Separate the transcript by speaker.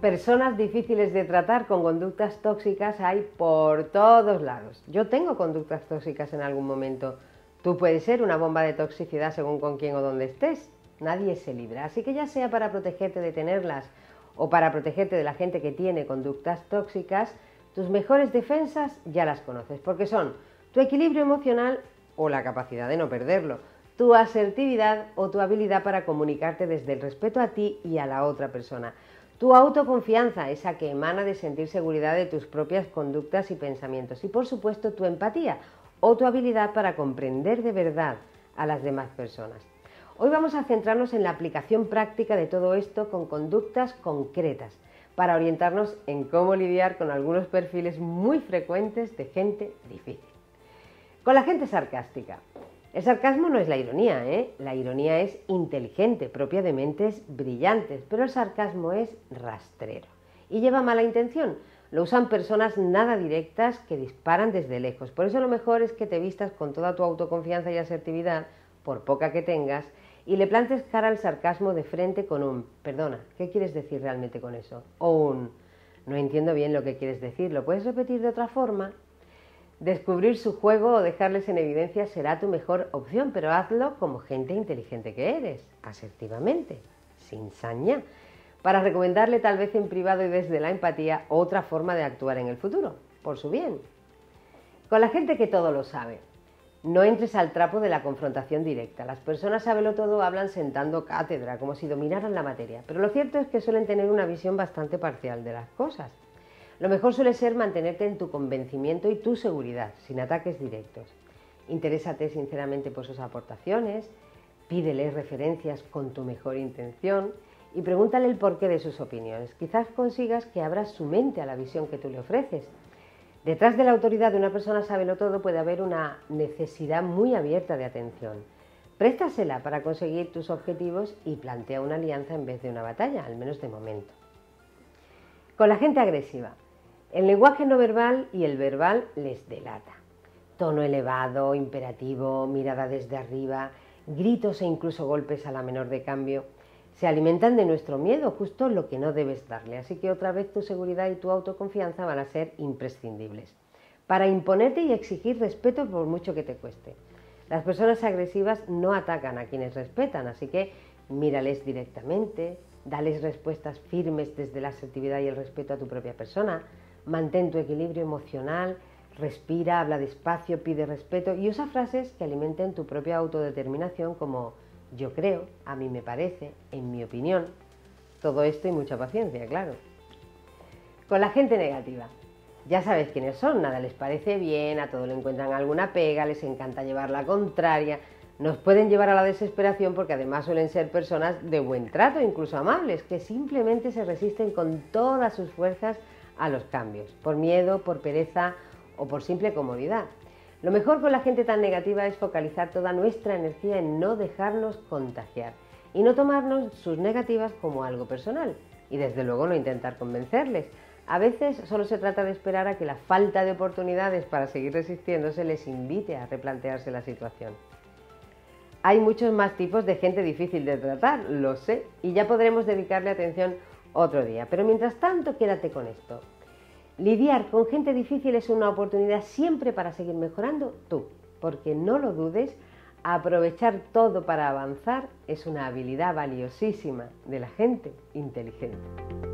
Speaker 1: Personas difíciles de tratar con conductas tóxicas hay por todos lados. Yo tengo conductas tóxicas en algún momento. Tú puedes ser una bomba de toxicidad según con quién o dónde estés. Nadie se libra. Así que ya sea para protegerte de tenerlas o para protegerte de la gente que tiene conductas tóxicas, tus mejores defensas ya las conoces, porque son tu equilibrio emocional o la capacidad de no perderlo, tu asertividad o tu habilidad para comunicarte desde el respeto a ti y a la otra persona, tu autoconfianza, esa que emana de sentir seguridad de tus propias conductas y pensamientos, y por supuesto tu empatía o tu habilidad para comprender de verdad a las demás personas. Hoy vamos a centrarnos en la aplicación práctica de todo esto con conductas concretas para orientarnos en cómo lidiar con algunos perfiles muy frecuentes de gente difícil. Con la gente sarcástica. El sarcasmo no es la ironía, ¿eh? la ironía es inteligente, propia de mentes brillantes, pero el sarcasmo es rastrero y lleva mala intención. Lo usan personas nada directas que disparan desde lejos. Por eso lo mejor es que te vistas con toda tu autoconfianza y asertividad, por poca que tengas, y le plantes cara al sarcasmo de frente con un, perdona, ¿qué quieres decir realmente con eso? O un, no entiendo bien lo que quieres decir, ¿lo puedes repetir de otra forma? Descubrir su juego o dejarles en evidencia será tu mejor opción, pero hazlo como gente inteligente que eres, asertivamente, sin saña, para recomendarle tal vez en privado y desde la empatía otra forma de actuar en el futuro, por su bien. Con la gente que todo lo sabe, no entres al trapo de la confrontación directa. Las personas sabelo todo hablan sentando cátedra, como si dominaran la materia, pero lo cierto es que suelen tener una visión bastante parcial de las cosas. Lo mejor suele ser mantenerte en tu convencimiento y tu seguridad, sin ataques directos. Interésate sinceramente por sus aportaciones, pídele referencias con tu mejor intención y pregúntale el porqué de sus opiniones. Quizás consigas que abras su mente a la visión que tú le ofreces Detrás de la autoridad de una persona sábelo todo puede haber una necesidad muy abierta de atención. Préstasela para conseguir tus objetivos y plantea una alianza en vez de una batalla, al menos de momento. Con la gente agresiva. El lenguaje no verbal y el verbal les delata. Tono elevado, imperativo, mirada desde arriba, gritos e incluso golpes a la menor de cambio se alimentan de nuestro miedo, justo lo que no debes darle. Así que otra vez tu seguridad y tu autoconfianza van a ser imprescindibles para imponerte y exigir respeto por mucho que te cueste. Las personas agresivas no atacan a quienes respetan, así que mírales directamente, dales respuestas firmes desde la asertividad y el respeto a tu propia persona, mantén tu equilibrio emocional, respira, habla despacio, pide respeto y usa frases que alimenten tu propia autodeterminación como yo creo, a mí me parece, en mi opinión, todo esto y mucha paciencia, claro. Con la gente negativa. Ya sabes quiénes son, nada les parece bien, a todo le encuentran alguna pega, les encanta llevar la contraria, nos pueden llevar a la desesperación porque además suelen ser personas de buen trato, incluso amables, que simplemente se resisten con todas sus fuerzas a los cambios, por miedo, por pereza o por simple comodidad. Lo mejor con la gente tan negativa es focalizar toda nuestra energía en no dejarnos contagiar y no tomarnos sus negativas como algo personal y desde luego no intentar convencerles. A veces solo se trata de esperar a que la falta de oportunidades para seguir resistiéndose les invite a replantearse la situación. Hay muchos más tipos de gente difícil de tratar, lo sé, y ya podremos dedicarle atención otro día. Pero mientras tanto, quédate con esto. Lidiar con gente difícil es una oportunidad siempre para seguir mejorando tú, porque no lo dudes, aprovechar todo para avanzar es una habilidad valiosísima de la gente inteligente.